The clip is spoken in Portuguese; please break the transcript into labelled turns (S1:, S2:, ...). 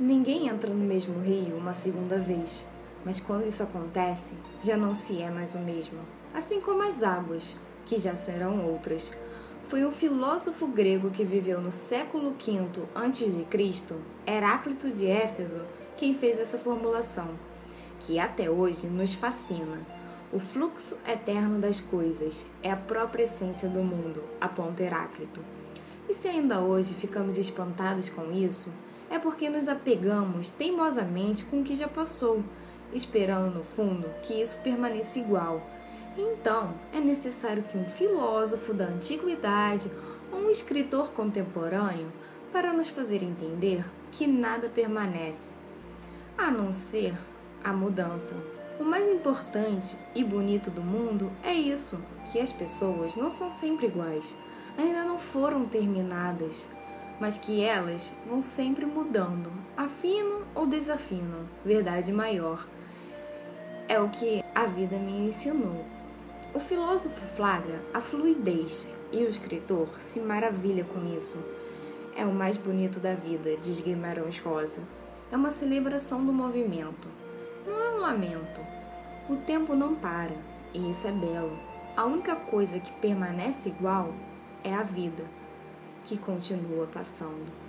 S1: Ninguém entra no mesmo rio uma segunda vez, mas quando isso acontece, já não se é mais o mesmo. Assim como as águas, que já serão outras. Foi o filósofo grego que viveu no século V a.C., Heráclito de Éfeso, quem fez essa formulação, que até hoje nos fascina. O fluxo eterno das coisas é a própria essência do mundo, aponta Heráclito. E se ainda hoje ficamos espantados com isso, é porque nos apegamos teimosamente com o que já passou, esperando no fundo que isso permaneça igual. Então, é necessário que um filósofo da antiguidade ou um escritor contemporâneo para nos fazer entender que nada permanece, a não ser a mudança. O mais importante e bonito do mundo é isso, que as pessoas não são sempre iguais, ainda não foram terminadas, mas que elas vão sempre mudando, afinam ou desafinam. Verdade maior. É o que a vida me ensinou. O filósofo flagra a fluidez e o escritor se maravilha com isso. É o mais bonito da vida, diz Guimarães Rosa. É uma celebração do movimento. Não é um lamento. O tempo não para, e isso é belo. A única coisa que permanece igual é a vida que continua passando.